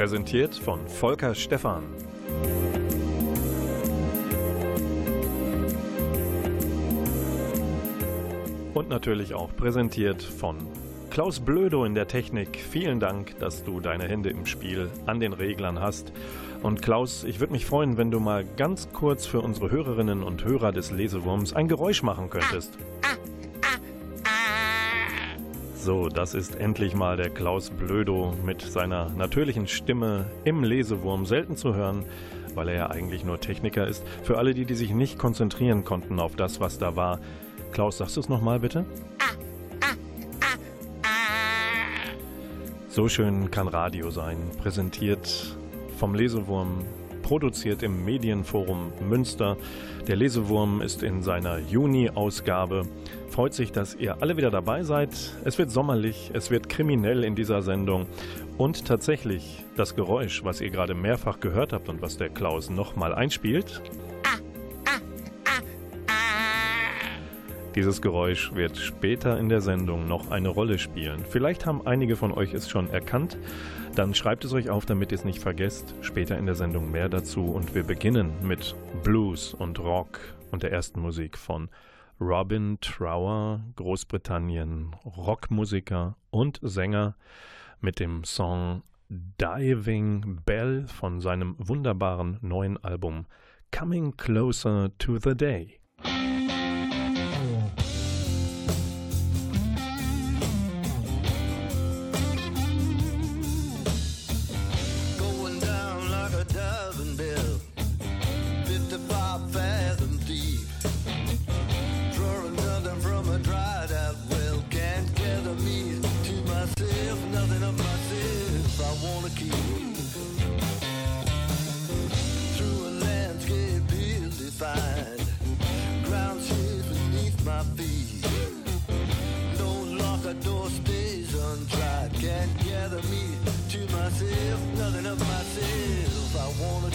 Präsentiert von Volker Stephan. Und natürlich auch präsentiert von Klaus Blödo in der Technik. Vielen Dank, dass du deine Hände im Spiel an den Reglern hast. Und Klaus, ich würde mich freuen, wenn du mal ganz kurz für unsere Hörerinnen und Hörer des Lesewurms ein Geräusch machen könntest. So, das ist endlich mal der Klaus Blödo mit seiner natürlichen Stimme im Lesewurm selten zu hören, weil er ja eigentlich nur Techniker ist. Für alle die, die sich nicht konzentrieren konnten auf das, was da war. Klaus, sagst du es nochmal bitte? So schön kann Radio sein, präsentiert vom Lesewurm, produziert im Medienforum Münster. Der Lesewurm ist in seiner Juni-Ausgabe. Freut sich, dass ihr alle wieder dabei seid. Es wird sommerlich, es wird kriminell in dieser Sendung. Und tatsächlich, das Geräusch, was ihr gerade mehrfach gehört habt und was der Klaus nochmal einspielt, Dieses Geräusch wird später in der Sendung noch eine Rolle spielen. Vielleicht haben einige von euch es schon erkannt. Dann schreibt es euch auf, damit ihr es nicht vergesst. Später in der Sendung mehr dazu. Und wir beginnen mit Blues und Rock und der ersten Musik von Robin Trower, Großbritannien, Rockmusiker und Sänger mit dem Song Diving Bell von seinem wunderbaren neuen Album Coming Closer to the Day. wanna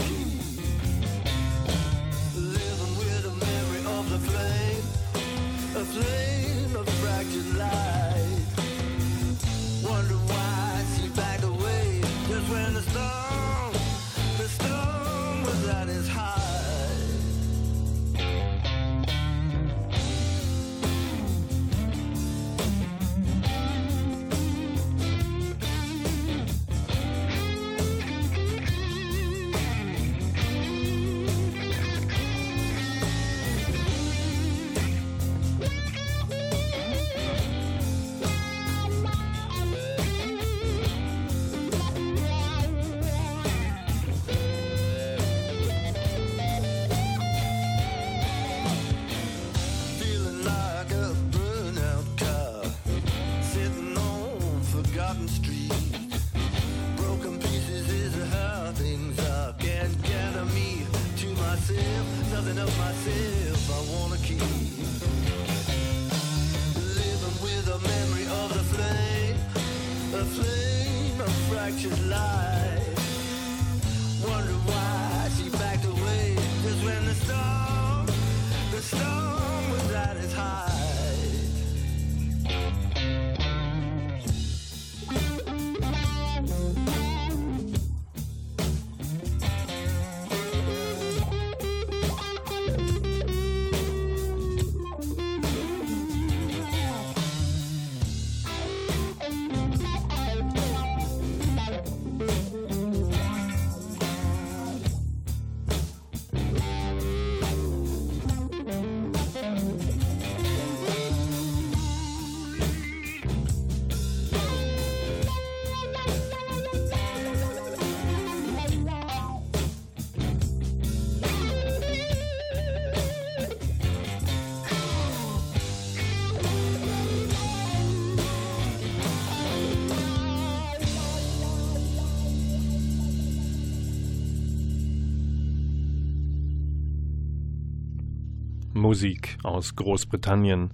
Musik aus Großbritannien.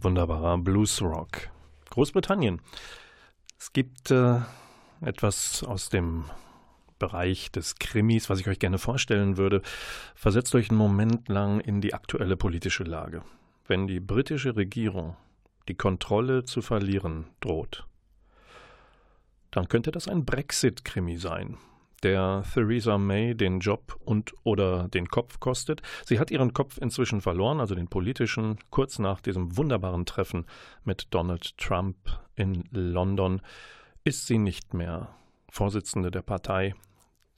Wunderbarer Bluesrock. Großbritannien. Es gibt äh, etwas aus dem Bereich des Krimis, was ich euch gerne vorstellen würde. Versetzt euch einen Moment lang in die aktuelle politische Lage. Wenn die britische Regierung die Kontrolle zu verlieren droht, dann könnte das ein Brexit-Krimi sein der Theresa May den Job und oder den Kopf kostet. Sie hat ihren Kopf inzwischen verloren, also den politischen, kurz nach diesem wunderbaren Treffen mit Donald Trump in London ist sie nicht mehr Vorsitzende der Partei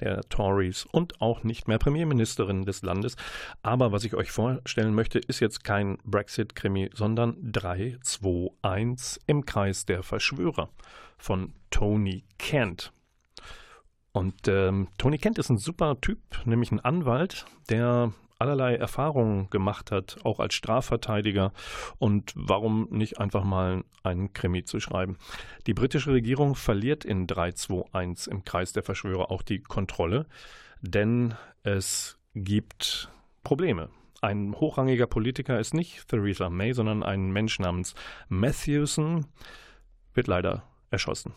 der Tories und auch nicht mehr Premierministerin des Landes. Aber was ich euch vorstellen möchte, ist jetzt kein Brexit-Krimi, sondern 3, 2, 1 im Kreis der Verschwörer von Tony Kent. Und ähm, Tony Kent ist ein super Typ, nämlich ein Anwalt, der allerlei Erfahrungen gemacht hat, auch als Strafverteidiger. Und warum nicht einfach mal einen Krimi zu schreiben? Die britische Regierung verliert in 321 im Kreis der Verschwörer auch die Kontrolle, denn es gibt Probleme. Ein hochrangiger Politiker ist nicht Theresa May, sondern ein Mensch namens Matthewson, wird leider erschossen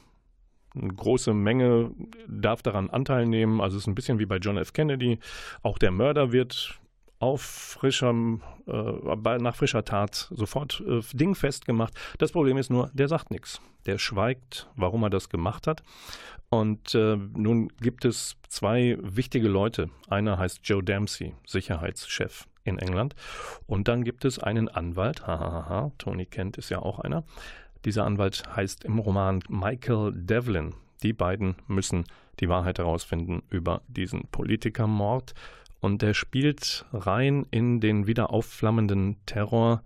eine große Menge darf daran Anteil nehmen. Also es ist ein bisschen wie bei John F. Kennedy. Auch der Mörder wird auf frischem, äh, nach frischer Tat sofort äh, dingfest gemacht. Das Problem ist nur, der sagt nichts. Der schweigt, warum er das gemacht hat. Und äh, nun gibt es zwei wichtige Leute. Einer heißt Joe Dempsey, Sicherheitschef in England. Und dann gibt es einen Anwalt, hahaha, Tony Kent ist ja auch einer, dieser Anwalt heißt im Roman Michael Devlin. Die beiden müssen die Wahrheit herausfinden über diesen Politikermord. Und der spielt rein in den wieder aufflammenden Terror,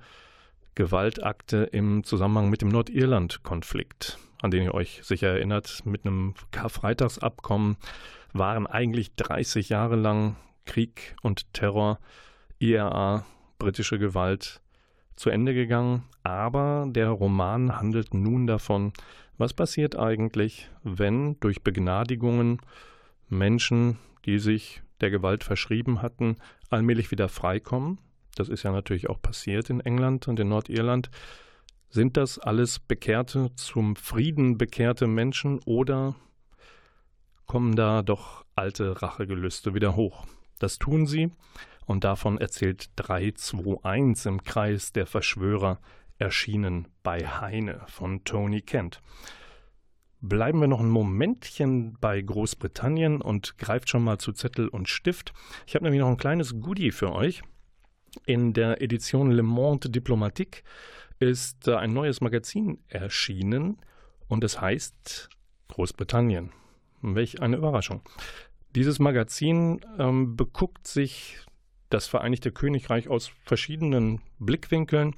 Gewaltakte im Zusammenhang mit dem Nordirland-Konflikt, an den ihr euch sicher erinnert. Mit einem Karfreitagsabkommen waren eigentlich 30 Jahre lang Krieg und Terror, IRA, britische Gewalt zu Ende gegangen, aber der Roman handelt nun davon, was passiert eigentlich, wenn durch Begnadigungen Menschen, die sich der Gewalt verschrieben hatten, allmählich wieder freikommen. Das ist ja natürlich auch passiert in England und in Nordirland. Sind das alles bekehrte, zum Frieden bekehrte Menschen oder kommen da doch alte Rachegelüste wieder hoch? Das tun sie, und davon erzählt 321 im Kreis der Verschwörer, erschienen bei Heine von Tony Kent. Bleiben wir noch ein Momentchen bei Großbritannien und greift schon mal zu Zettel und Stift. Ich habe nämlich noch ein kleines Goodie für euch. In der Edition Le Monde Diplomatique ist ein neues Magazin erschienen und es heißt Großbritannien. Welch eine Überraschung. Dieses Magazin ähm, beguckt sich das Vereinigte Königreich aus verschiedenen Blickwinkeln.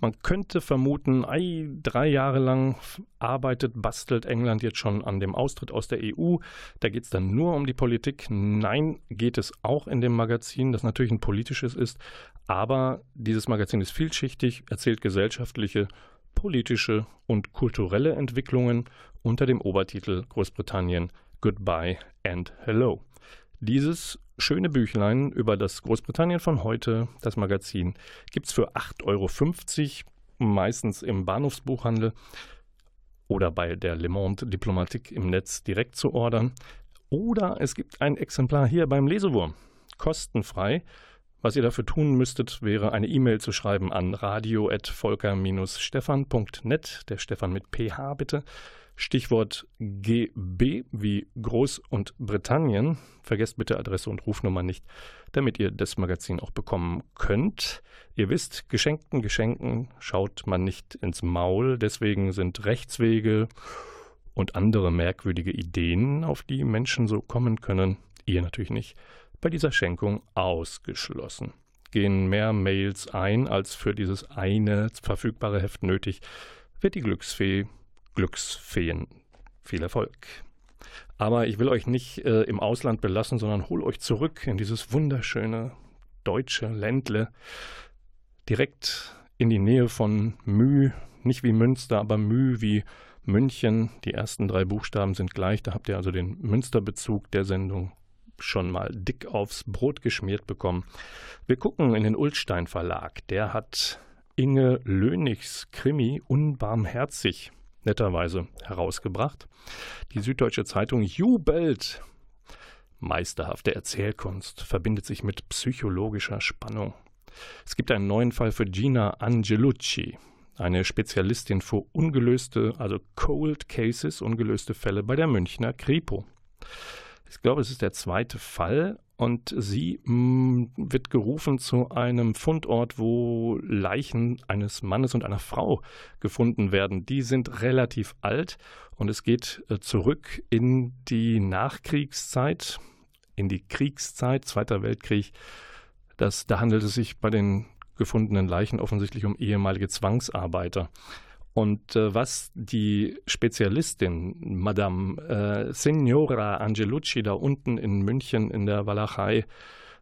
Man könnte vermuten, ei, drei Jahre lang arbeitet, bastelt England jetzt schon an dem Austritt aus der EU. Da geht es dann nur um die Politik. Nein, geht es auch in dem Magazin, das natürlich ein politisches ist. Aber dieses Magazin ist vielschichtig, erzählt gesellschaftliche, politische und kulturelle Entwicklungen unter dem Obertitel Großbritannien Goodbye and Hello. Dieses schöne Büchlein über das Großbritannien von heute, das Magazin, gibt es für 8,50 Euro, meistens im Bahnhofsbuchhandel oder bei der Le Monde Diplomatique im Netz direkt zu ordern. Oder es gibt ein Exemplar hier beim Lesewurm, kostenfrei. Was ihr dafür tun müsstet, wäre eine E-Mail zu schreiben an radio.volker-stefan.net, der Stefan mit PH bitte. Stichwort GB wie Groß- und Britannien. Vergesst bitte Adresse und Rufnummer nicht, damit ihr das Magazin auch bekommen könnt. Ihr wisst, geschenkten Geschenken schaut man nicht ins Maul, deswegen sind Rechtswege und andere merkwürdige Ideen, auf die Menschen so kommen können, ihr natürlich nicht, bei dieser Schenkung ausgeschlossen. Gehen mehr Mails ein, als für dieses eine verfügbare Heft nötig, wird die Glücksfee Glücksfeen. Viel Erfolg. Aber ich will euch nicht äh, im Ausland belassen, sondern hol euch zurück in dieses wunderschöne deutsche Ländle, direkt in die Nähe von Müh, nicht wie Münster, aber Müh wie München. Die ersten drei Buchstaben sind gleich, da habt ihr also den Münsterbezug der Sendung schon mal dick aufs Brot geschmiert bekommen. Wir gucken in den Ulstein Verlag. Der hat Inge Lönigs Krimi Unbarmherzig netterweise herausgebracht. Die Süddeutsche Zeitung jubelt. Meisterhafte Erzählkunst verbindet sich mit psychologischer Spannung. Es gibt einen neuen Fall für Gina Angelucci, eine Spezialistin für ungelöste, also Cold Cases, ungelöste Fälle bei der Münchner Kripo. Ich glaube, es ist der zweite Fall und sie mh, mm, wird gerufen zu einem Fundort, wo Leichen eines Mannes und einer Frau gefunden werden. Die sind relativ alt und es geht äh, zurück in die Nachkriegszeit, in die Kriegszeit, Zweiter Weltkrieg. Das, da handelt es sich bei den gefundenen Leichen offensichtlich um ehemalige Zwangsarbeiter. Und äh, was die Spezialistin Madame äh, Signora Angelucci da unten in München in der Walachei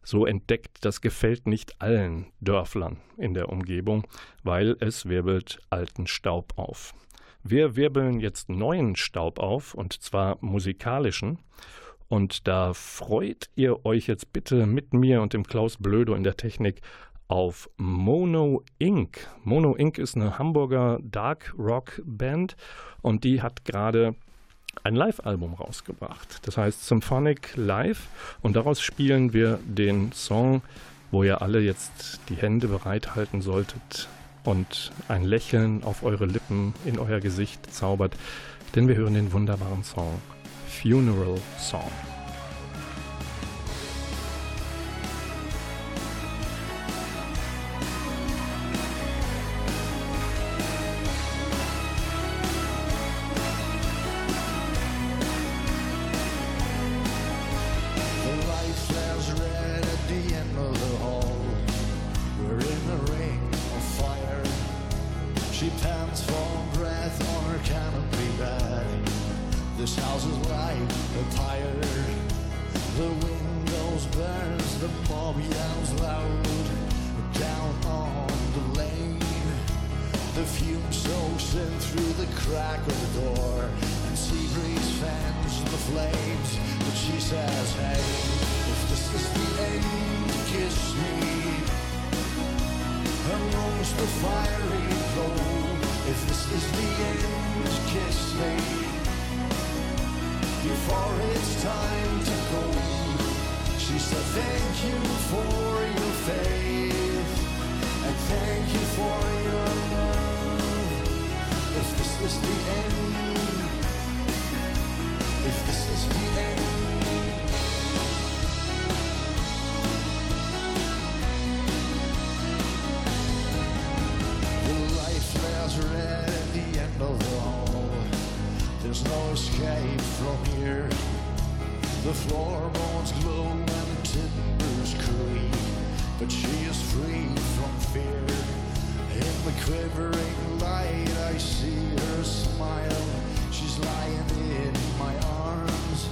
so entdeckt, das gefällt nicht allen Dörflern in der Umgebung, weil es wirbelt alten Staub auf. Wir wirbeln jetzt neuen Staub auf, und zwar musikalischen. Und da freut ihr euch jetzt bitte mit mir und dem Klaus Blödo in der Technik auf Mono Inc. Mono Inc. ist eine Hamburger Dark Rock Band und die hat gerade ein Live-Album rausgebracht. Das heißt Symphonic Live und daraus spielen wir den Song, wo ihr alle jetzt die Hände bereithalten solltet und ein Lächeln auf eure Lippen in euer Gesicht zaubert, denn wir hören den wunderbaren Song Funeral Song. She pants for breath on her canopy bed. This house is like a tire. The windows burns, the mob yells loud. Down on the lane, the fume soaks in through the crack of the door. And sea breeze fans the flames, but she says, Hey, if this is the end, kiss me amongst the fiery gold. If this is the end, kiss me before it's time to go. She said, Thank you for your faith and thank you for your love. If this is the end. floorboards glow and the timbers creak, but she is free from fear. In the quivering light, I see her smile. She's lying in my arms.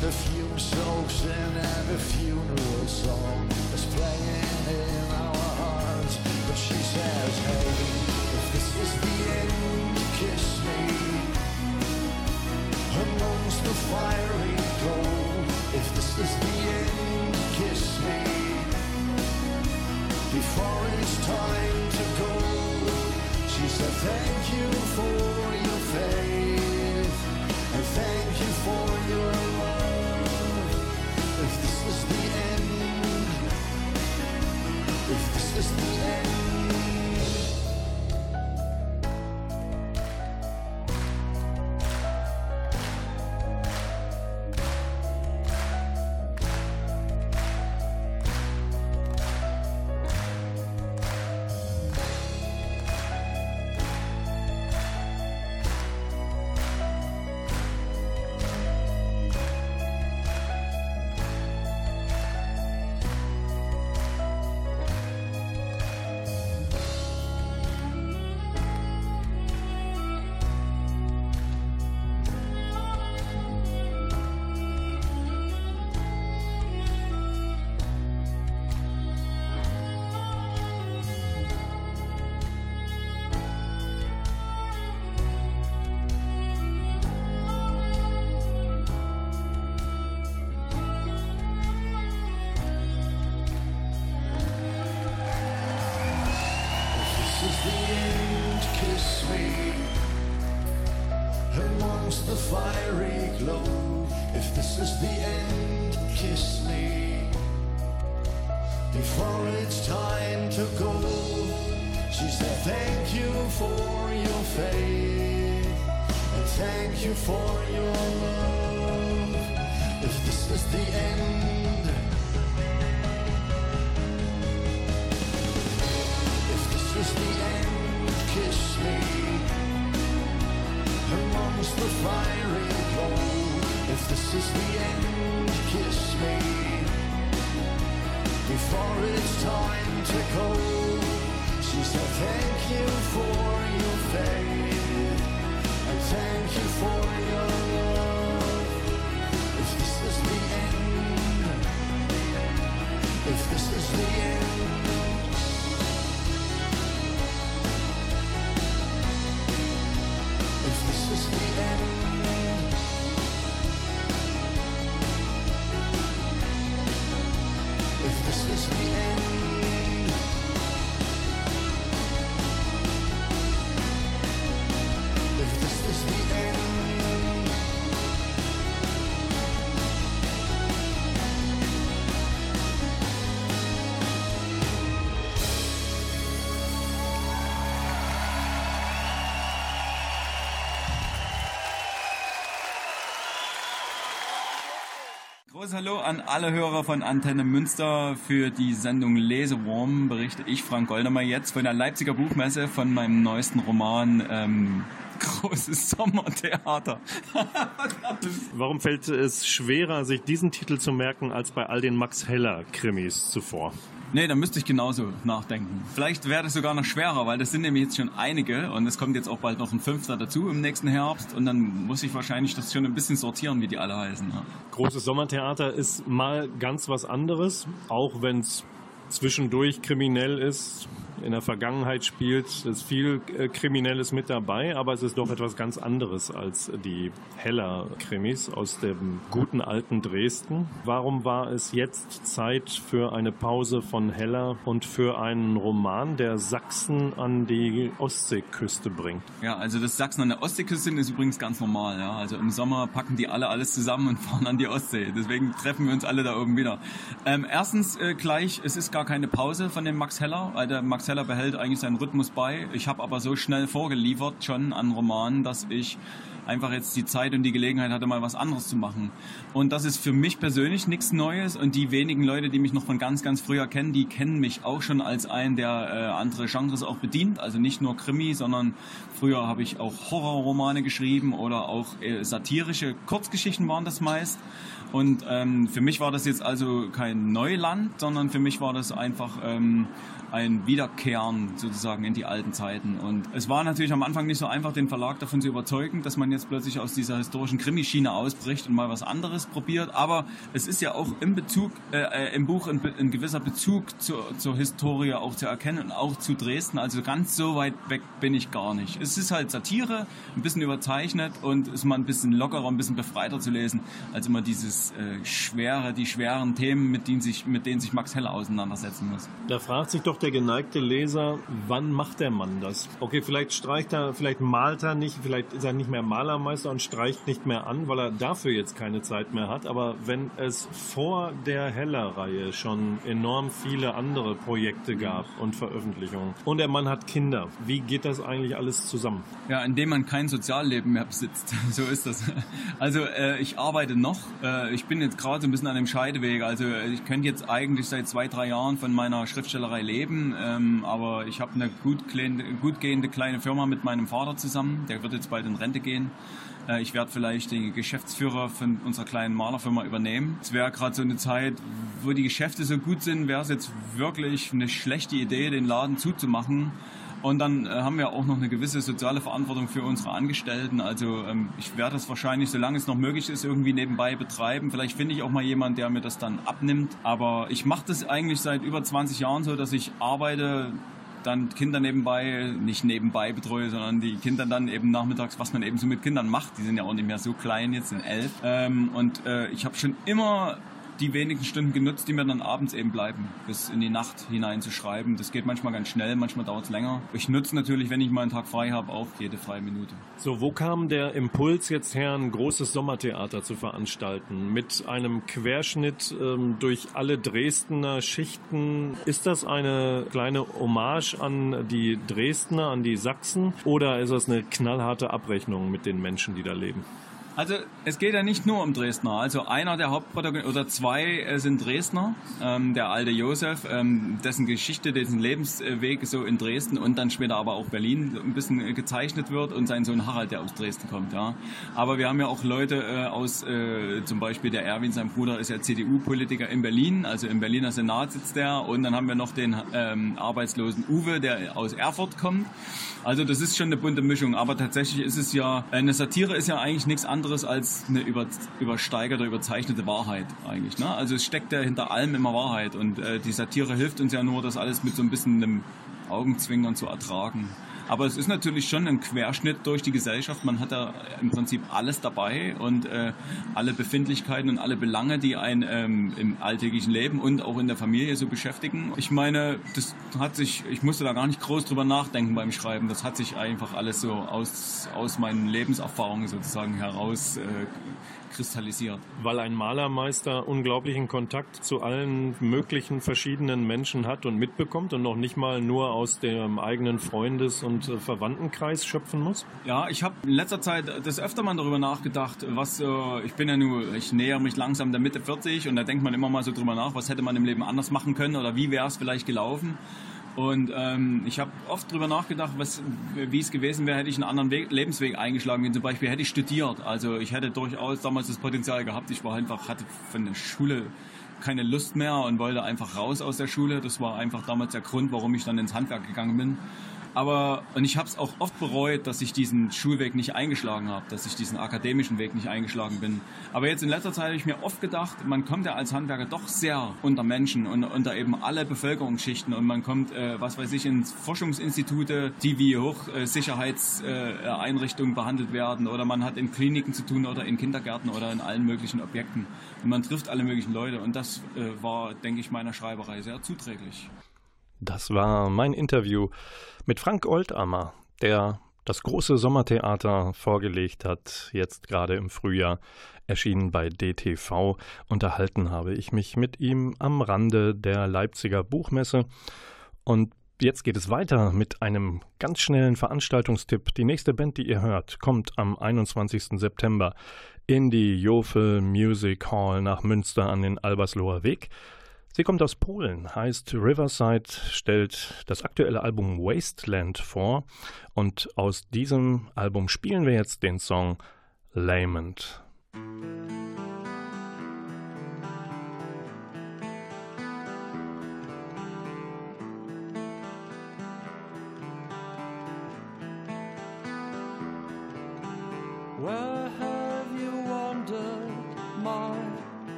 The fume soaks in, and the funeral song is playing in our hearts. But she says, Hey, if this is the end, kiss me amongst the fiery is amongst the fiery glow. If this is the end, kiss me before it's time to go. She said, Thank you for your faith and thank you for your Großes Hallo an alle Hörer von Antenne Münster. Für die Sendung Lesewurm berichte ich, Frank Goldamer, jetzt von der Leipziger Buchmesse von meinem neuesten Roman ähm, Großes Sommertheater. Warum fällt es schwerer, sich diesen Titel zu merken, als bei all den Max Heller-Krimis zuvor? Nee, da müsste ich genauso nachdenken. Vielleicht wäre das sogar noch schwerer, weil das sind nämlich jetzt schon einige und es kommt jetzt auch bald noch ein fünfter dazu im nächsten Herbst und dann muss ich wahrscheinlich das schon ein bisschen sortieren, wie die alle heißen. Ja. Großes Sommertheater ist mal ganz was anderes, auch wenn es zwischendurch kriminell ist, in der Vergangenheit spielt, ist viel äh, Kriminelles mit dabei, aber es ist doch etwas ganz anderes als die Heller-Krimis aus dem guten alten Dresden. Warum war es jetzt Zeit für eine Pause von Heller und für einen Roman, der Sachsen an die Ostseeküste bringt? Ja, also das Sachsen an der Ostseeküste ist übrigens ganz normal. Ja. Also im Sommer packen die alle alles zusammen und fahren an die Ostsee. Deswegen treffen wir uns alle da oben wieder. Ähm, erstens äh, gleich, es ist gar keine Pause von dem Max Heller. weil der Max Heller behält eigentlich seinen Rhythmus bei. Ich habe aber so schnell vorgeliefert schon an Romanen, dass ich einfach jetzt die Zeit und die Gelegenheit hatte, mal was anderes zu machen. Und das ist für mich persönlich nichts Neues und die wenigen Leute, die mich noch von ganz, ganz früher kennen, die kennen mich auch schon als einen, der äh, andere Genres auch bedient. Also nicht nur Krimi, sondern früher habe ich auch Horrorromane geschrieben oder auch äh, satirische Kurzgeschichten waren das meist. Und ähm, für mich war das jetzt also kein Neuland, sondern für mich war das einfach ähm, ein Wiederkehren sozusagen in die alten Zeiten. Und es war natürlich am Anfang nicht so einfach, den Verlag davon zu überzeugen, dass man jetzt plötzlich aus dieser historischen Krimischiene ausbricht und mal was anderes probiert. Aber es ist ja auch im Bezug, äh, im Buch ein, ein gewisser Bezug zur, zur Historie auch zu erkennen und auch zu Dresden. Also ganz so weit weg bin ich gar nicht. Es ist halt Satire, ein bisschen überzeichnet und ist mal ein bisschen lockerer, ein bisschen befreiter zu lesen, als immer dieses äh, schwere, die schweren Themen, mit denen sich, mit denen sich Max Heller auseinandersetzen muss. Da fragt sich doch der geneigte Leser, wann macht der Mann das? Okay, vielleicht streicht er, vielleicht malt er nicht, vielleicht ist er nicht mehr Malermeister und streicht nicht mehr an, weil er dafür jetzt keine Zeit mehr hat. Aber wenn es vor der Heller-Reihe schon enorm viele andere Projekte gab und Veröffentlichungen und der Mann hat Kinder, wie geht das eigentlich alles zusammen? Ja, indem man kein Sozialleben mehr besitzt. So ist das. Also äh, ich arbeite noch. Äh, ich bin jetzt gerade so ein bisschen an dem Scheideweg. Also ich könnte jetzt eigentlich seit zwei, drei Jahren von meiner Schriftstellerei leben, ähm, aber ich habe eine gut, kleine, gut gehende kleine Firma mit meinem Vater zusammen. Der wird jetzt bald in Rente gehen. Äh, ich werde vielleicht den Geschäftsführer von unserer kleinen Malerfirma übernehmen. Es wäre gerade so eine Zeit, wo die Geschäfte so gut sind, wäre es jetzt wirklich eine schlechte Idee, den Laden zuzumachen. Und dann äh, haben wir auch noch eine gewisse soziale Verantwortung für unsere Angestellten. Also ähm, ich werde das wahrscheinlich, solange es noch möglich ist, irgendwie nebenbei betreiben. Vielleicht finde ich auch mal jemanden, der mir das dann abnimmt. Aber ich mache das eigentlich seit über 20 Jahren so, dass ich arbeite, dann Kinder nebenbei, nicht nebenbei betreue, sondern die Kinder dann eben nachmittags, was man eben so mit Kindern macht. Die sind ja auch nicht mehr so klein, jetzt sind elf. Ähm, und äh, ich habe schon immer die wenigen Stunden genutzt, die mir dann abends eben bleiben, bis in die Nacht hinein zu schreiben. Das geht manchmal ganz schnell, manchmal dauert es länger. Ich nutze natürlich, wenn ich mal einen Tag frei habe, auch jede freie Minute. So, wo kam der Impuls jetzt her, ein großes Sommertheater zu veranstalten? Mit einem Querschnitt ähm, durch alle Dresdner Schichten. Ist das eine kleine Hommage an die Dresdner, an die Sachsen? Oder ist das eine knallharte Abrechnung mit den Menschen, die da leben? Also es geht ja nicht nur um Dresdner. Also einer der Hauptprotagonisten oder zwei äh, sind Dresdner. Ähm, der alte Josef, ähm, dessen Geschichte, dessen Lebensweg so in Dresden und dann später aber auch Berlin ein bisschen äh, gezeichnet wird und sein Sohn Harald, der aus Dresden kommt. Ja. Aber wir haben ja auch Leute äh, aus, äh, zum Beispiel der Erwin, sein Bruder ist ja CDU-Politiker in Berlin, also im Berliner Senat sitzt der und dann haben wir noch den ähm, arbeitslosen Uwe, der aus Erfurt kommt. Also das ist schon eine bunte Mischung, aber tatsächlich ist es ja, eine Satire ist ja eigentlich nichts anderes als eine über, übersteigerte, überzeichnete Wahrheit eigentlich. Ne? Also es steckt ja hinter allem immer Wahrheit und äh, die Satire hilft uns ja nur, das alles mit so ein bisschen einem Augenzwinkern zu ertragen. Aber es ist natürlich schon ein Querschnitt durch die Gesellschaft. Man hat da im Prinzip alles dabei und äh, alle Befindlichkeiten und alle Belange, die einen ähm, im alltäglichen Leben und auch in der Familie so beschäftigen. Ich meine, das hat sich, ich musste da gar nicht groß drüber nachdenken beim Schreiben. Das hat sich einfach alles so aus, aus meinen Lebenserfahrungen sozusagen heraus äh, kristallisiert. Weil ein Malermeister unglaublichen Kontakt zu allen möglichen verschiedenen Menschen hat und mitbekommt und noch nicht mal nur aus dem eigenen Freundes- und äh, Verwandtenkreis schöpfen muss? Ja, ich habe in letzter Zeit das öfter mal darüber nachgedacht, was äh, ich bin ja nur, ich nähere mich langsam der Mitte 40 und da denkt man immer mal so drüber nach, was hätte man im Leben anders machen können oder wie wäre es vielleicht gelaufen. Und ähm, ich habe oft darüber nachgedacht, wie es gewesen wäre, hätte ich einen anderen Weg, Lebensweg eingeschlagen. Wie zum Beispiel hätte ich studiert. Also ich hätte durchaus damals das Potenzial gehabt. Ich war einfach, hatte von der Schule keine Lust mehr und wollte einfach raus aus der Schule. Das war einfach damals der Grund, warum ich dann ins Handwerk gegangen bin. Aber und ich habe es auch oft bereut, dass ich diesen Schulweg nicht eingeschlagen habe, dass ich diesen akademischen Weg nicht eingeschlagen bin. Aber jetzt in letzter Zeit habe ich mir oft gedacht, man kommt ja als Handwerker doch sehr unter Menschen und unter eben alle Bevölkerungsschichten und man kommt, äh, was weiß ich, in Forschungsinstitute, die wie Hochsicherheitseinrichtungen behandelt werden oder man hat in Kliniken zu tun oder in Kindergärten oder in allen möglichen Objekten und man trifft alle möglichen Leute und das äh, war, denke ich, meiner Schreiberei sehr zuträglich. Das war mein Interview mit Frank Oldammer, der das große Sommertheater vorgelegt hat, jetzt gerade im Frühjahr erschienen bei DTV. Unterhalten habe ich mich mit ihm am Rande der Leipziger Buchmesse. Und jetzt geht es weiter mit einem ganz schnellen Veranstaltungstipp. Die nächste Band, die ihr hört, kommt am 21. September in die Jofel Music Hall nach Münster an den Albersloher Weg. Sie kommt aus Polen, heißt Riverside, stellt das aktuelle Album Wasteland vor und aus diesem Album spielen wir jetzt den Song Lament. Where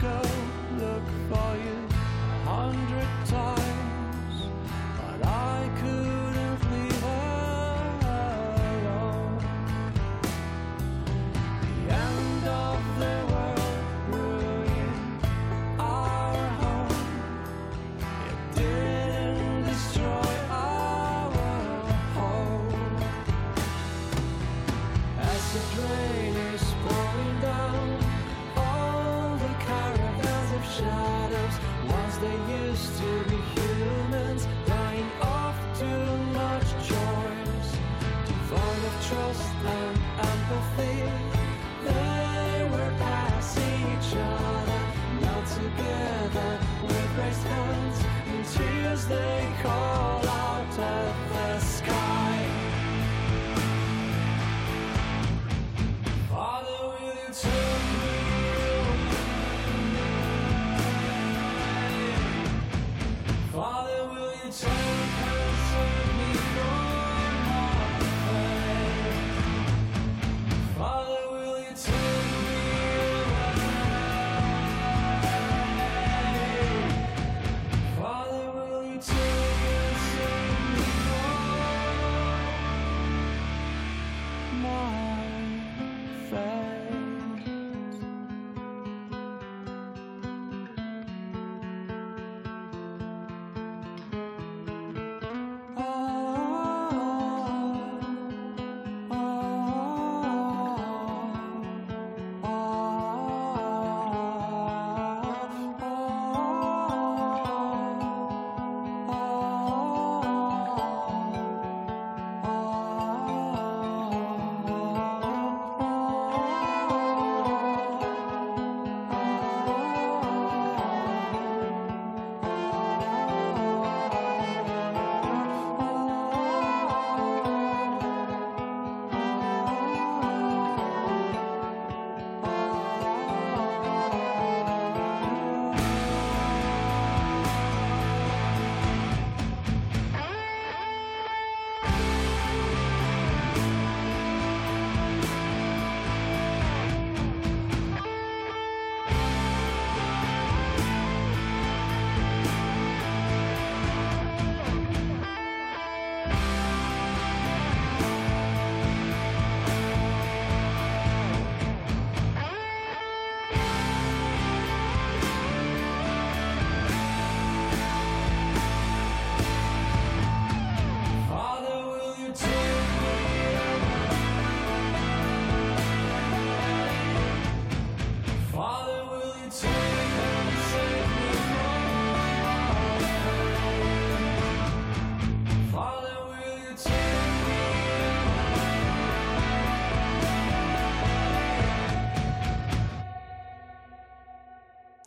go look for you. A hundred times,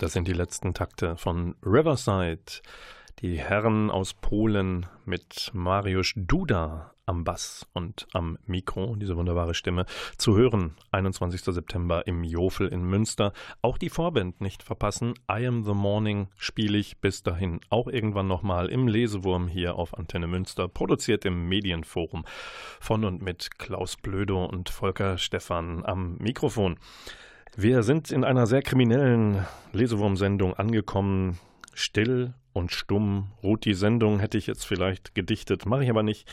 Das sind die letzten Takte von Riverside. Die Herren aus Polen mit Mariusz Duda am Bass und am Mikro, diese wunderbare Stimme, zu hören. 21. September im Jofel in Münster. Auch die Vorband nicht verpassen. I Am the Morning spiele ich bis dahin auch irgendwann nochmal im Lesewurm hier auf Antenne Münster, produziert im Medienforum von und mit Klaus Blödo und Volker Stephan am Mikrofon. Wir sind in einer sehr kriminellen Lesewurm-Sendung angekommen. Still und stumm ruht die Sendung, hätte ich jetzt vielleicht gedichtet, mache ich aber nicht.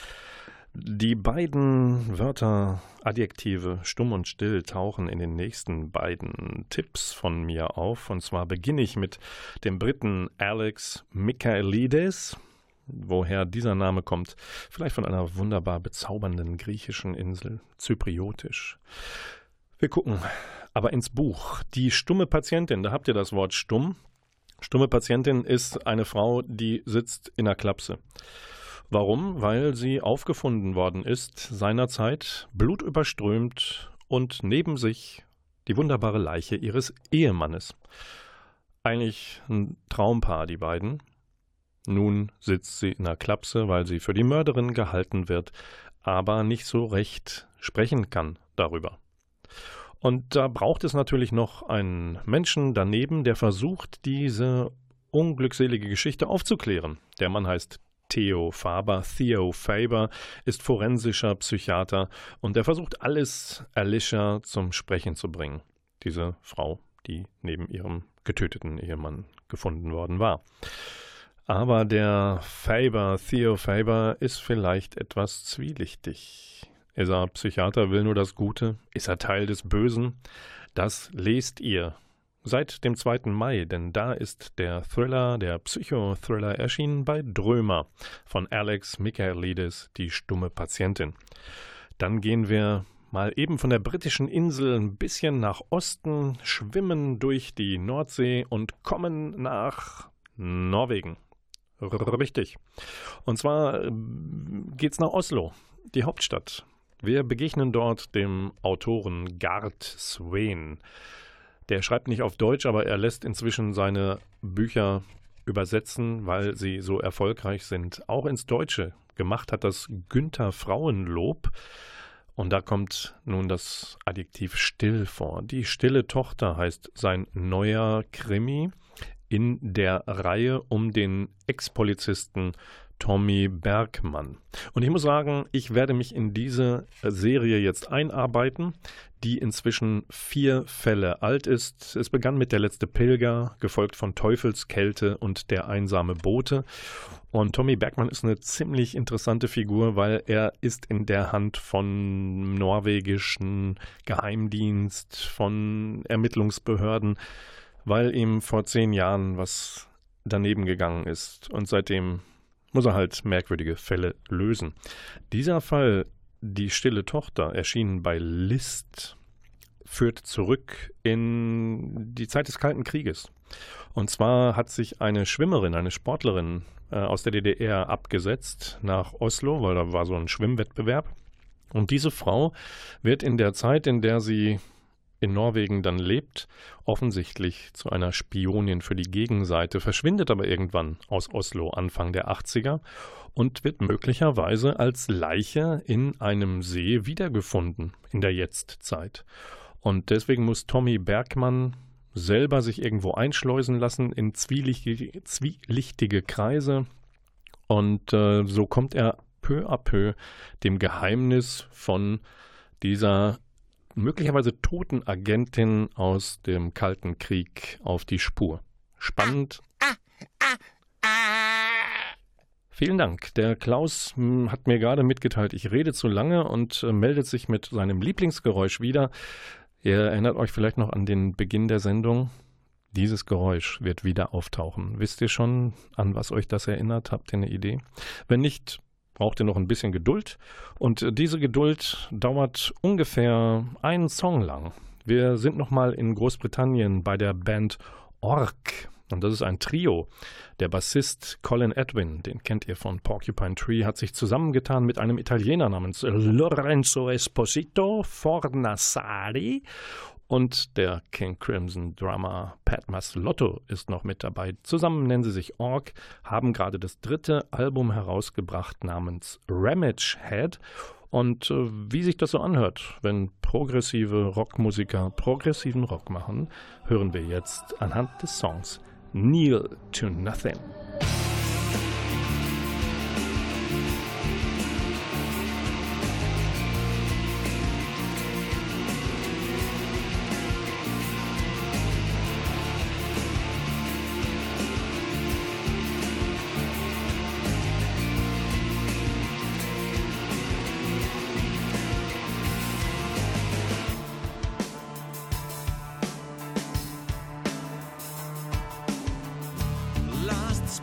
Die beiden Wörter, Adjektive stumm und still, tauchen in den nächsten beiden Tipps von mir auf. Und zwar beginne ich mit dem Briten Alex Michaelides. Woher dieser Name kommt, vielleicht von einer wunderbar bezaubernden griechischen Insel, zypriotisch. Wir gucken aber ins Buch. Die stumme Patientin, da habt ihr das Wort stumm. Stumme Patientin ist eine Frau, die sitzt in der Klapse. Warum? Weil sie aufgefunden worden ist, seinerzeit blutüberströmt und neben sich die wunderbare Leiche ihres Ehemannes. Eigentlich ein Traumpaar, die beiden. Nun sitzt sie in der Klapse, weil sie für die Mörderin gehalten wird, aber nicht so recht sprechen kann darüber. Und da braucht es natürlich noch einen Menschen daneben, der versucht, diese unglückselige Geschichte aufzuklären. Der Mann heißt Theo Faber. Theo Faber ist forensischer Psychiater und er versucht alles Alicia zum Sprechen zu bringen. Diese Frau, die neben ihrem getöteten Ehemann gefunden worden war. Aber der Faber, Theo Faber, ist vielleicht etwas zwielichtig. Ist er Psychiater, will nur das Gute? Ist er Teil des Bösen? Das lest ihr seit dem 2. Mai, denn da ist der Thriller, der Psychothriller erschienen bei Drömer von Alex Michaelides, die stumme Patientin. Dann gehen wir mal eben von der britischen Insel ein bisschen nach Osten, schwimmen durch die Nordsee und kommen nach Norwegen. Richtig. Und zwar äh, geht's nach Oslo, die Hauptstadt. Wir begegnen dort dem Autoren Gard Swain. Der schreibt nicht auf Deutsch, aber er lässt inzwischen seine Bücher übersetzen, weil sie so erfolgreich sind. Auch ins Deutsche gemacht hat das Günther Frauenlob. Und da kommt nun das Adjektiv still vor. Die stille Tochter heißt sein neuer Krimi in der Reihe um den Ex-Polizisten Tommy Bergmann. Und ich muss sagen, ich werde mich in diese Serie jetzt einarbeiten, die inzwischen vier Fälle alt ist. Es begann mit Der letzte Pilger, gefolgt von Teufelskälte und Der einsame Bote. Und Tommy Bergmann ist eine ziemlich interessante Figur, weil er ist in der Hand von norwegischen Geheimdienst, von Ermittlungsbehörden, weil ihm vor zehn Jahren was daneben gegangen ist. Und seitdem muss er halt merkwürdige Fälle lösen. Dieser Fall, die stille Tochter, erschienen bei List, führt zurück in die Zeit des Kalten Krieges. Und zwar hat sich eine Schwimmerin, eine Sportlerin äh, aus der DDR abgesetzt nach Oslo, weil da war so ein Schwimmwettbewerb. Und diese Frau wird in der Zeit, in der sie in Norwegen dann lebt, offensichtlich zu einer Spionin für die Gegenseite, verschwindet aber irgendwann aus Oslo Anfang der 80er und wird möglicherweise als Leiche in einem See wiedergefunden in der Jetztzeit. Und deswegen muss Tommy Bergmann selber sich irgendwo einschleusen lassen in zwielichtige, Kreise. Und äh, so kommt er peu à peu dem Geheimnis von dieser möglicherweise toten Agentin aus dem Kalten Krieg auf die Spur. Spannend. Vielen Dank. Der Klaus hm, hat mir gerade mitgeteilt, ich rede zu lange und äh, meldet sich mit seinem Lieblingsgeräusch wieder. Ihr erinnert euch vielleicht noch an den Beginn der Sendung. Dieses Geräusch wird wieder auftauchen. Wisst ihr schon, an was euch das erinnert? Habt ihr eine Idee? Wenn nicht, braucht ihr noch ein bisschen Geduld. Und diese Geduld dauert ungefähr einen Song lang. Wir sind nochmal in Großbritannien bei der Band Ork. Und das ist ein Trio. Der Bassist Colin Edwin, den kennt ihr von Porcupine Tree, hat sich zusammengetan mit einem Italiener namens Lorenzo Esposito Fornassari und der King Crimson Drummer Pat Maslotto ist noch mit dabei. Zusammen nennen sie sich Org, haben gerade das dritte Album herausgebracht namens Ramage Head. Und äh, wie sich das so anhört, wenn progressive Rockmusiker progressiven Rock machen, hören wir jetzt anhand des Songs Kneel to Nothing.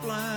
line.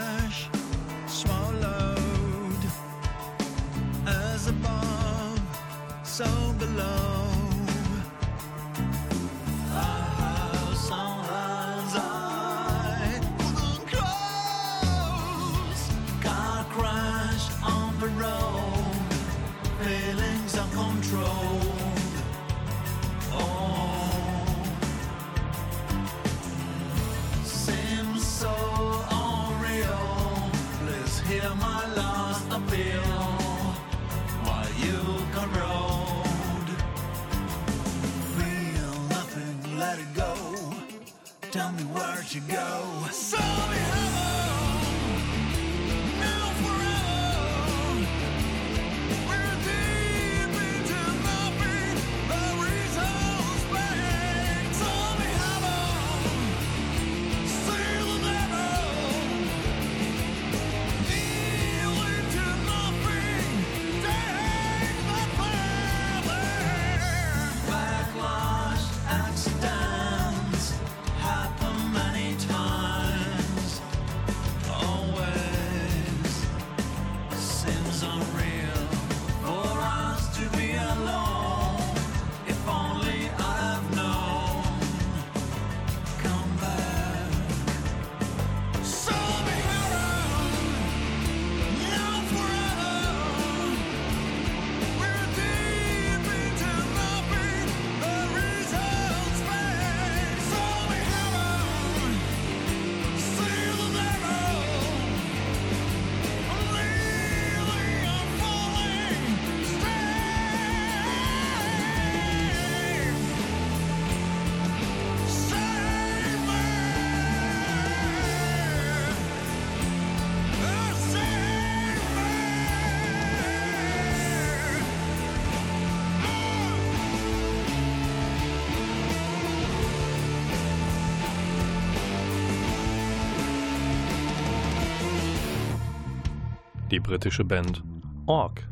Die britische Band Org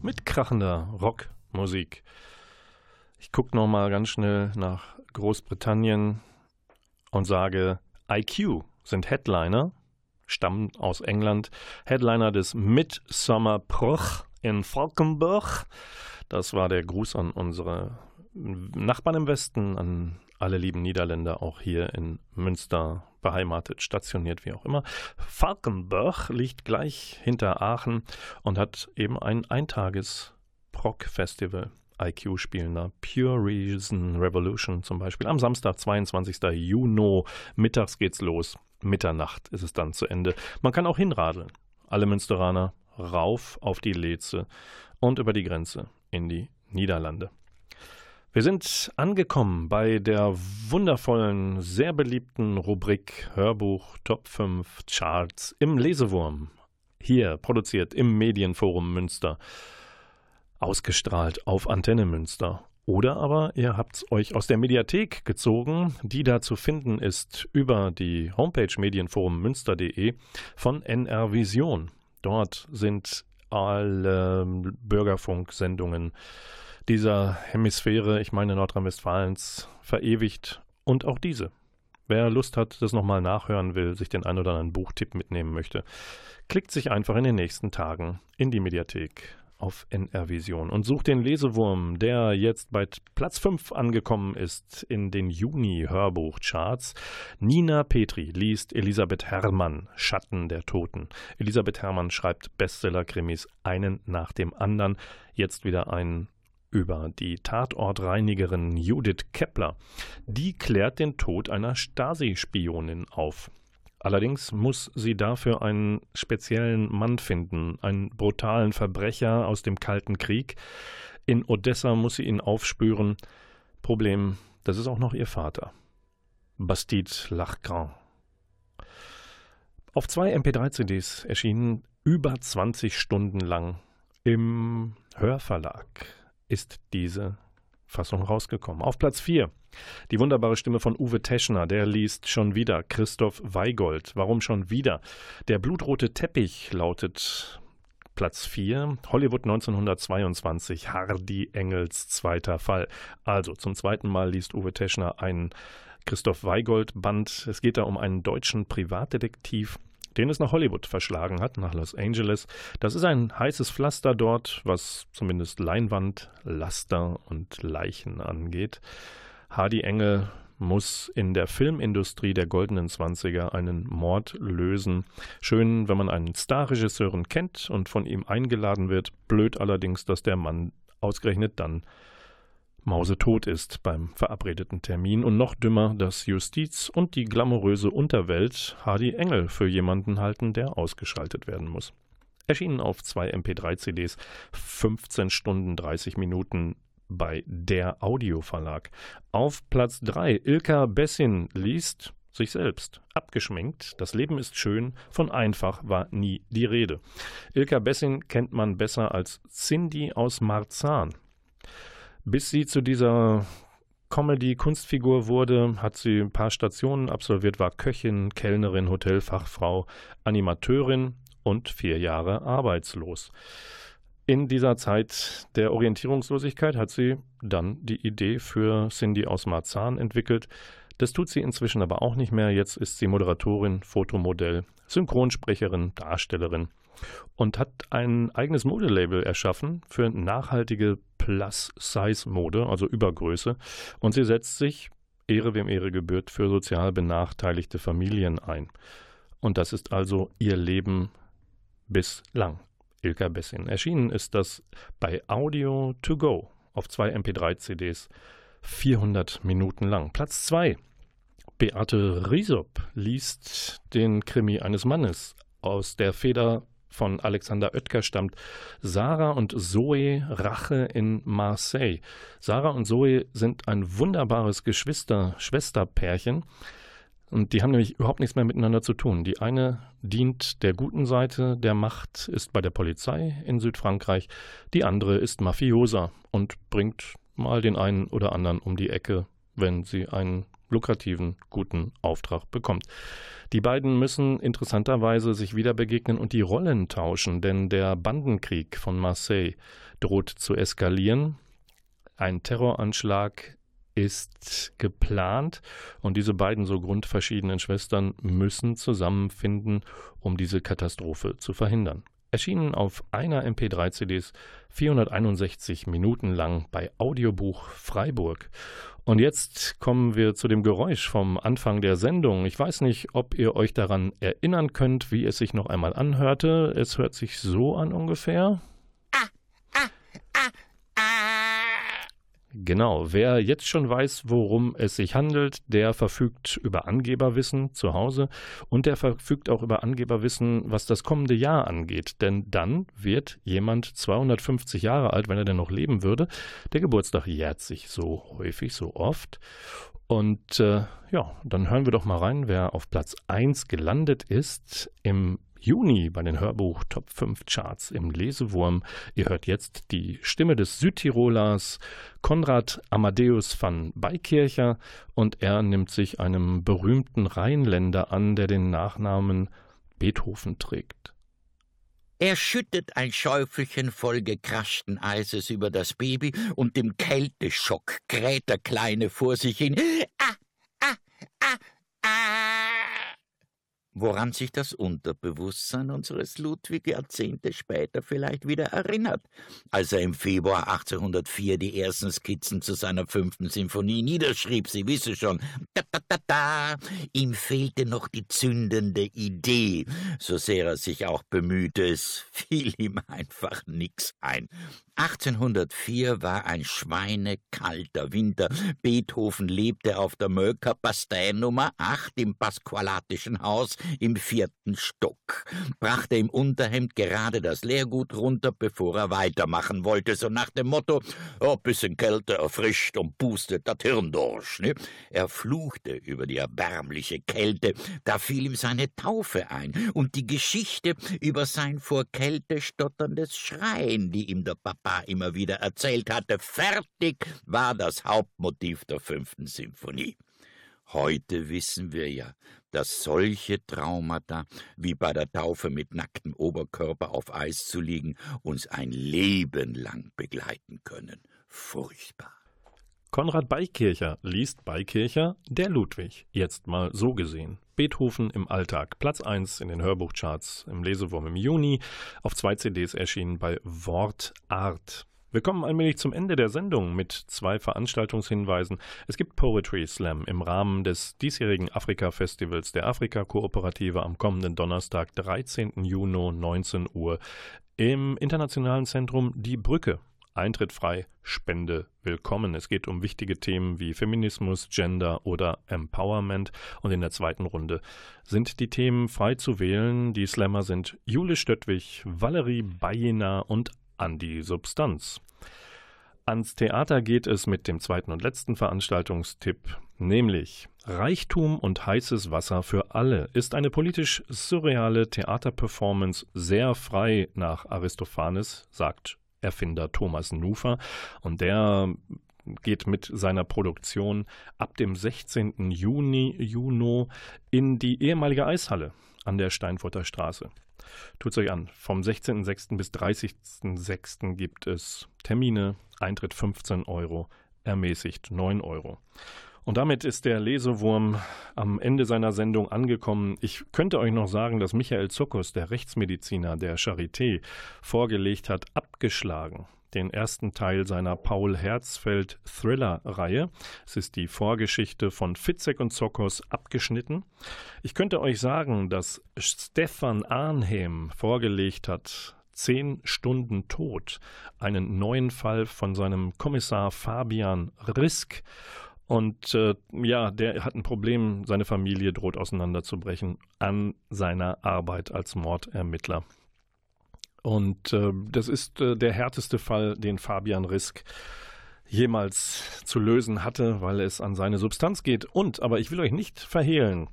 mit krachender Rockmusik. Ich gucke noch mal ganz schnell nach Großbritannien und sage, IQ sind Headliner, stammen aus England, Headliner des Midsummer Proch in Falkenburg. Das war der Gruß an unsere Nachbarn im Westen, an alle lieben Niederländer, auch hier in Münster beheimatet, stationiert, wie auch immer. Falkenburg liegt gleich hinter Aachen und hat eben ein Eintages-Proc-Festival. IQ spielen da Pure Reason Revolution zum Beispiel. Am Samstag, 22. Juni, mittags geht's los. Mitternacht ist es dann zu Ende. Man kann auch hinradeln. Alle Münsteraner rauf auf die Leze und über die Grenze in die Niederlande. Wir sind angekommen bei der wundervollen, sehr beliebten Rubrik Hörbuch Top 5 Charts im Lesewurm. Hier produziert im Medienforum Münster. Ausgestrahlt auf Antenne Münster. Oder aber ihr habt es euch aus der Mediathek gezogen, die da zu finden ist über die Homepage medienforummünster.de von NR Vision. Dort sind alle Bürgerfunksendungen dieser Hemisphäre, ich meine Nordrhein-Westfalens, verewigt und auch diese. Wer Lust hat, das nochmal nachhören will, sich den ein oder anderen Buchtipp mitnehmen möchte, klickt sich einfach in den nächsten Tagen in die Mediathek auf NR Vision und sucht den Lesewurm, der jetzt bei Platz 5 angekommen ist in den Juni-Hörbuchcharts. Nina Petri liest Elisabeth Herrmann, Schatten der Toten. Elisabeth Herrmann schreibt Bestseller-Krimis einen nach dem anderen. Jetzt wieder ein über die Tatortreinigerin Judith Kepler. Die klärt den Tod einer Stasi-Spionin auf. Allerdings muss sie dafür einen speziellen Mann finden, einen brutalen Verbrecher aus dem Kalten Krieg. In Odessa muss sie ihn aufspüren. Problem, das ist auch noch ihr Vater. Bastide Lachgrand. Auf zwei MP3-CDs erschienen über 20 Stunden lang im Hörverlag ist diese Fassung rausgekommen. Auf Platz 4 die wunderbare Stimme von Uwe Teschner, der liest schon wieder Christoph Weigold. Warum schon wieder? Der blutrote Teppich lautet Platz 4, Hollywood 1922, Hardy Engels zweiter Fall. Also zum zweiten Mal liest Uwe Teschner einen Christoph Weigold Band. Es geht da um einen deutschen Privatdetektiv, den es nach Hollywood verschlagen hat, nach Los Angeles. Das ist ein heißes Pflaster dort, was zumindest Leinwand, Laster und Leichen angeht. Hardy Engel muss in der Filmindustrie der goldenen Zwanziger einen Mord lösen. Schön, wenn man einen Starregisseuren kennt und von ihm eingeladen wird. Blöd allerdings, dass der Mann ausgerechnet dann mausetot ist beim verabredeten Termin und noch dümmer, dass Justiz und die glamouröse Unterwelt Hardy Engel für jemanden halten, der ausgeschaltet werden muss. Erschienen auf zwei MP3-CDs, 15 Stunden 30 Minuten bei der Audioverlag. Auf Platz 3 Ilka Bessin liest sich selbst. Abgeschminkt, das Leben ist schön, von einfach war nie die Rede. Ilka Bessin kennt man besser als Cindy aus Marzahn. Bis sie zu dieser Comedy-Kunstfigur wurde, hat sie ein paar Stationen absolviert, war Köchin, Kellnerin, Hotelfachfrau, Animateurin und vier Jahre arbeitslos. In dieser Zeit der Orientierungslosigkeit hat sie dann die Idee für Cindy aus Marzahn entwickelt. Das tut sie inzwischen aber auch nicht mehr. Jetzt ist sie Moderatorin, Fotomodell, Synchronsprecherin, Darstellerin und hat ein eigenes Modelabel erschaffen für nachhaltige Plus-Size-Mode, also Übergröße. Und sie setzt sich, Ehre wem Ehre gebührt, für sozial benachteiligte Familien ein. Und das ist also ihr Leben bislang. Ilka Bessin. Erschienen ist das bei Audio to Go auf zwei MP3-CDs, 400 Minuten lang. Platz 2. Beate Riesop liest den Krimi eines Mannes. Aus der Feder von Alexander Oetker stammt Sarah und Zoe Rache in Marseille. Sarah und Zoe sind ein wunderbares Geschwister-Schwesterpärchen. Und die haben nämlich überhaupt nichts mehr miteinander zu tun. Die eine dient der guten Seite der Macht, ist bei der Polizei in Südfrankreich. Die andere ist Mafiosa und bringt mal den einen oder anderen um die Ecke, wenn sie einen lukrativen, guten Auftrag bekommt. Die beiden müssen interessanterweise sich wieder begegnen und die Rollen tauschen, denn der Bandenkrieg von Marseille droht zu eskalieren. Ein Terroranschlag ist geplant und diese beiden so grundverschiedenen Schwestern müssen zusammenfinden, um diese Katastrophe zu verhindern. Erschienen auf einer MP3-CDs 461 Minuten lang bei Audiobuch Freiburg. Und jetzt kommen wir zu dem Geräusch vom Anfang der Sendung. Ich weiß nicht, ob ihr euch daran erinnern könnt, wie es sich noch einmal anhörte. Es hört sich so an ungefähr. Genau, wer jetzt schon weiß, worum es sich handelt, der verfügt über Angeberwissen zu Hause und der verfügt auch über Angeberwissen, was das kommende Jahr angeht. Denn dann wird jemand 250 Jahre alt, wenn er denn noch leben würde. Der Geburtstag jährt sich so häufig, so oft. Und äh, ja, dann hören wir doch mal rein, wer auf Platz 1 gelandet ist im Juni bei den Hörbuch Top 5 Charts im Lesewurm. Ihr hört jetzt die Stimme des Südtirolers Konrad Amadeus van Beikircher und er nimmt sich einem berühmten Rheinländer an, der den Nachnamen Beethoven trägt. Er schüttet ein Schäufelchen voll gekraschten Eises über das Baby und im Kälteschock kräht der Kleine vor sich hin. Ah, ah, ah, ah woran sich das Unterbewusstsein unseres Ludwig Jahrzehnte später vielleicht wieder erinnert, als er im Februar 1804 die ersten Skizzen zu seiner fünften Sinfonie niederschrieb. Sie wisse schon, da, da, da, da. Ihm fehlte noch die zündende Idee. So sehr er sich auch bemühte, es fiel ihm einfach nix ein. 1804 war ein schweinekalter Winter. Beethoven lebte auf der Möcker Bastei Nummer 8 im Pasqualatischen Haus im vierten Stock, brachte im Unterhemd gerade das Lehrgut runter, bevor er weitermachen wollte, so nach dem Motto, oh, bisschen Kälte erfrischt und pustet das Hirn durch. Ne? Er fluchte über die erbärmliche Kälte, da fiel ihm seine Taufe ein und die Geschichte über sein vor Kälte stotterndes Schreien, die ihm der Papa Papa immer wieder erzählt hatte. Fertig war das Hauptmotiv der fünften Symphonie. Heute wissen wir ja, dass solche Traumata, wie bei der Taufe mit nacktem Oberkörper auf Eis zu liegen, uns ein Leben lang begleiten können. Furchtbar. Konrad Beikircher liest Beikircher, der Ludwig, jetzt mal so gesehen. Beethoven im Alltag, Platz 1 in den Hörbuchcharts im Lesewurm im Juni, auf zwei CDs erschienen bei Wortart. Wir kommen allmählich zum Ende der Sendung mit zwei Veranstaltungshinweisen. Es gibt Poetry Slam im Rahmen des diesjährigen Afrika-Festivals der Afrika-Kooperative am kommenden Donnerstag, 13. Juni, 19 Uhr im Internationalen Zentrum Die Brücke Eintritt frei, Spende willkommen. Es geht um wichtige Themen wie Feminismus, Gender oder Empowerment. Und in der zweiten Runde sind die Themen frei zu wählen. Die Slammer sind Jule Stöttwig, Valerie Bayena und Andi Substanz. Ans Theater geht es mit dem zweiten und letzten Veranstaltungstipp, nämlich Reichtum und heißes Wasser für alle ist eine politisch surreale Theaterperformance sehr frei nach Aristophanes, sagt Erfinder Thomas Nufer. Und der geht mit seiner Produktion ab dem 16. Juni, Juno in die ehemalige Eishalle an der Steinfurter Straße. Tut's euch an. Vom 16.06. bis 30.06. gibt es Termine, Eintritt 15 Euro, ermäßigt 9 Euro. Und damit ist der Lesewurm am Ende seiner Sendung angekommen. Ich könnte euch noch sagen, dass Michael Zuckus, der Rechtsmediziner der Charité, vorgelegt hat, abgeschlagen den ersten Teil seiner Paul Herzfeld Thriller-Reihe. Es ist die Vorgeschichte von Fitzek und Zokos abgeschnitten. Ich könnte euch sagen, dass Stefan Arnhem vorgelegt hat, Zehn Stunden Tod, einen neuen Fall von seinem Kommissar Fabian Risk. Und äh, ja, der hat ein Problem, seine Familie droht auseinanderzubrechen an seiner Arbeit als Mordermittler. Und äh, das ist äh, der härteste Fall, den Fabian Risk jemals zu lösen hatte, weil es an seine Substanz geht. Und, aber ich will euch nicht verhehlen,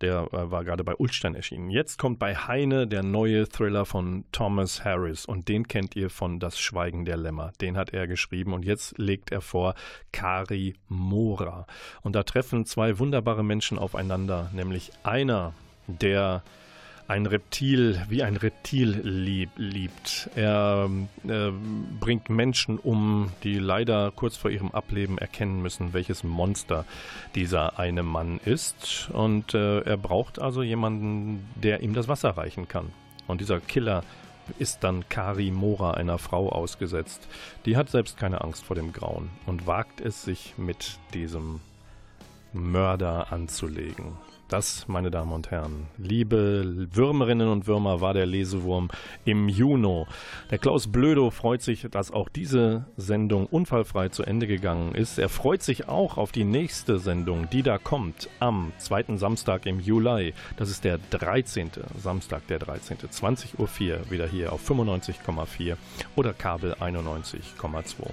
Der äh, war gerade bei Ulstein erschienen. Jetzt kommt bei Heine der neue Thriller von Thomas Harris und den kennt ihr von Das Schweigen der Lämmer. Den hat er geschrieben und jetzt legt er vor Kari Mora. Und da treffen zwei wunderbare Menschen aufeinander, nämlich einer, der ein Reptil wie ein Reptil lieb, liebt. Er äh, bringt Menschen um, die leider kurz vor ihrem Ableben erkennen müssen, welches Monster dieser eine Mann ist. Und äh, er braucht also jemanden, der ihm das Wasser reichen kann. Und dieser Killer ist dann Kari Mora einer Frau ausgesetzt. Die hat selbst keine Angst vor dem Grauen und wagt es sich mit diesem Mörder anzulegen. Das, meine Damen und Herren, liebe Würmerinnen und Würmer, war der Lesewurm im Juni. Der Klaus Blödo freut sich, dass auch diese Sendung unfallfrei zu Ende gegangen ist. Er freut sich auch auf die nächste Sendung, die da kommt am zweiten Samstag im Juli. Das ist der 13. Samstag, der 13. 20.04 Uhr, wieder hier auf 95,4 oder Kabel 91,2.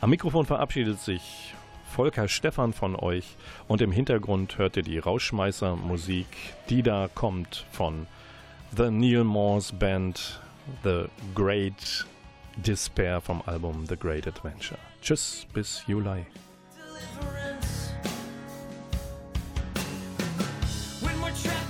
Am Mikrofon verabschiedet sich Volker Stephan von euch und im Hintergrund hört ihr die Rauschmeißer-Musik, die da kommt von The Neil Morse Band, The Great Despair vom Album The Great Adventure. Tschüss, bis Juli. When we're trapped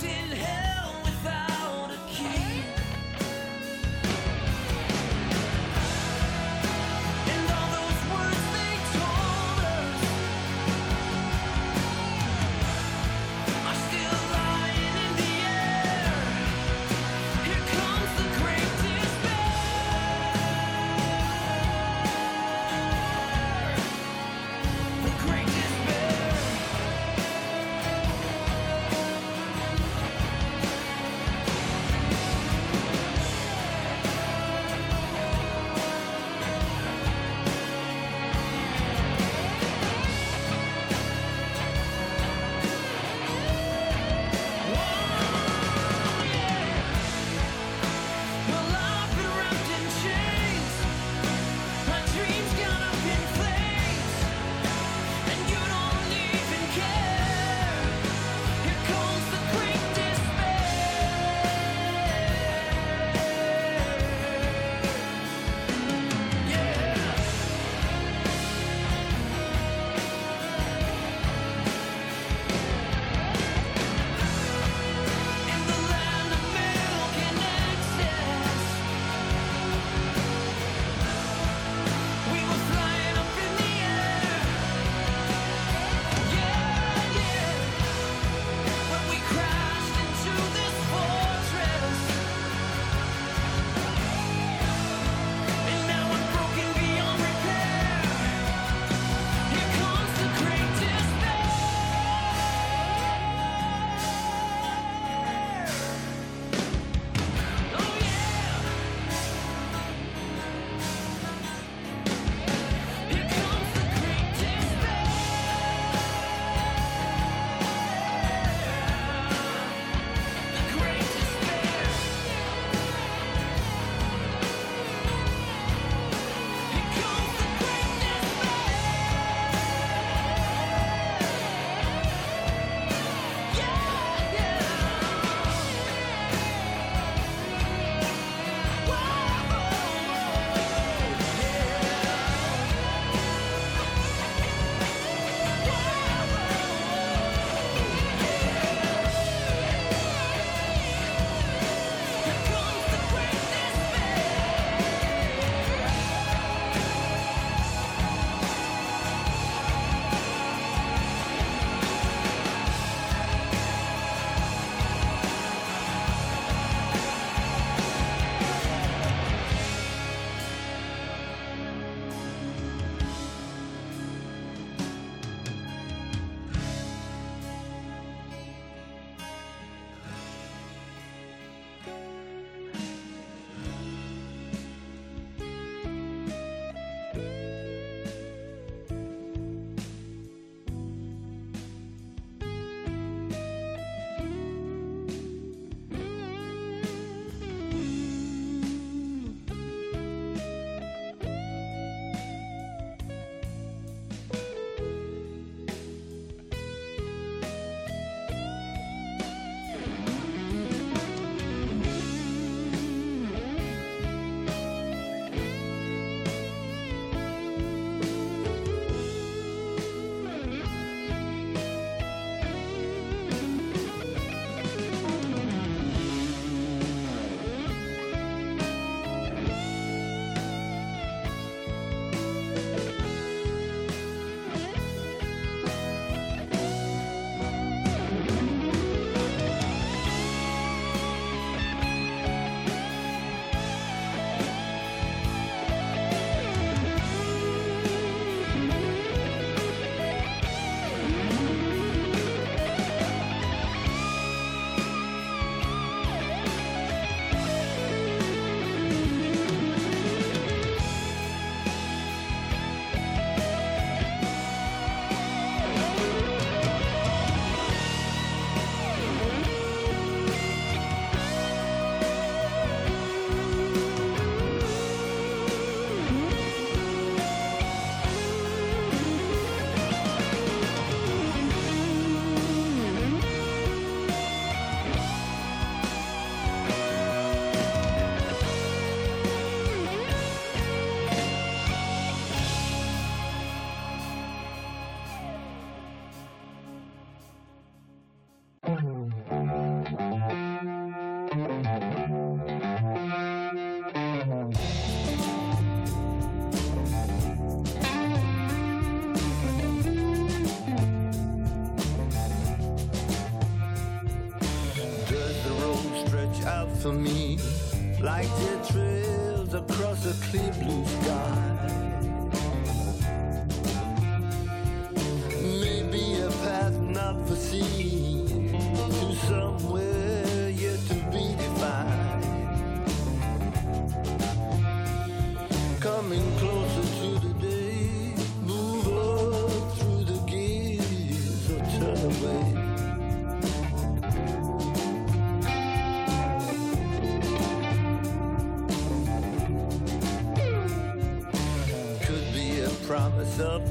like this.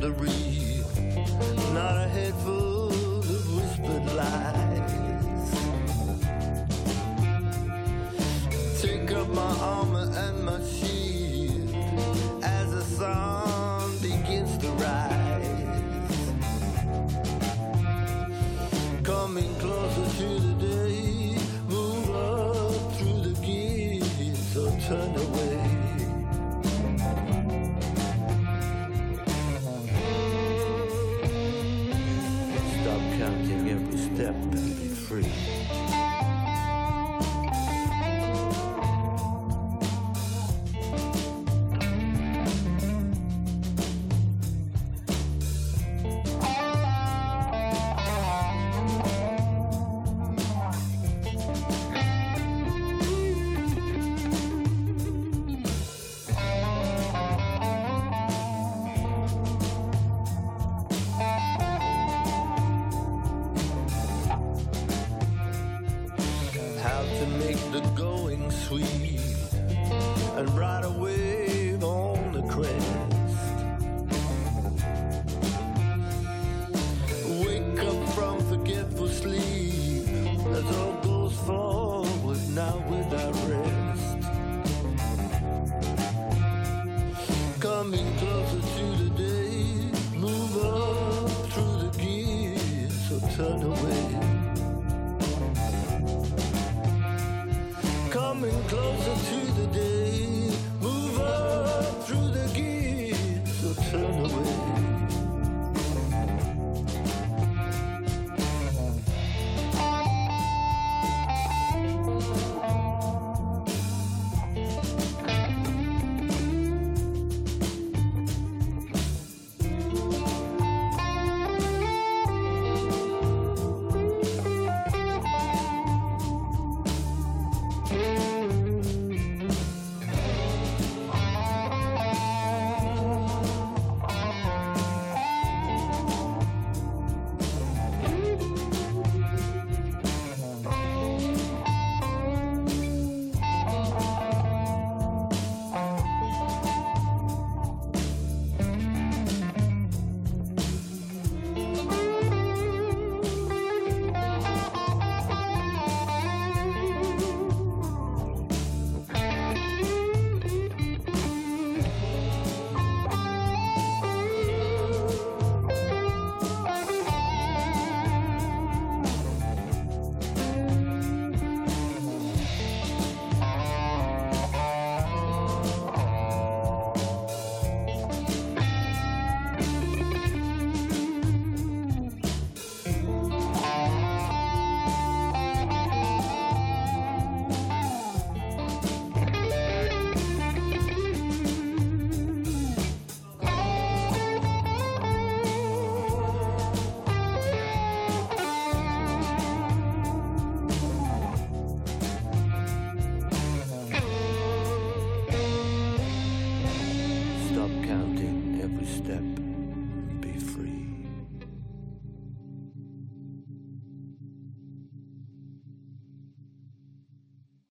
The real,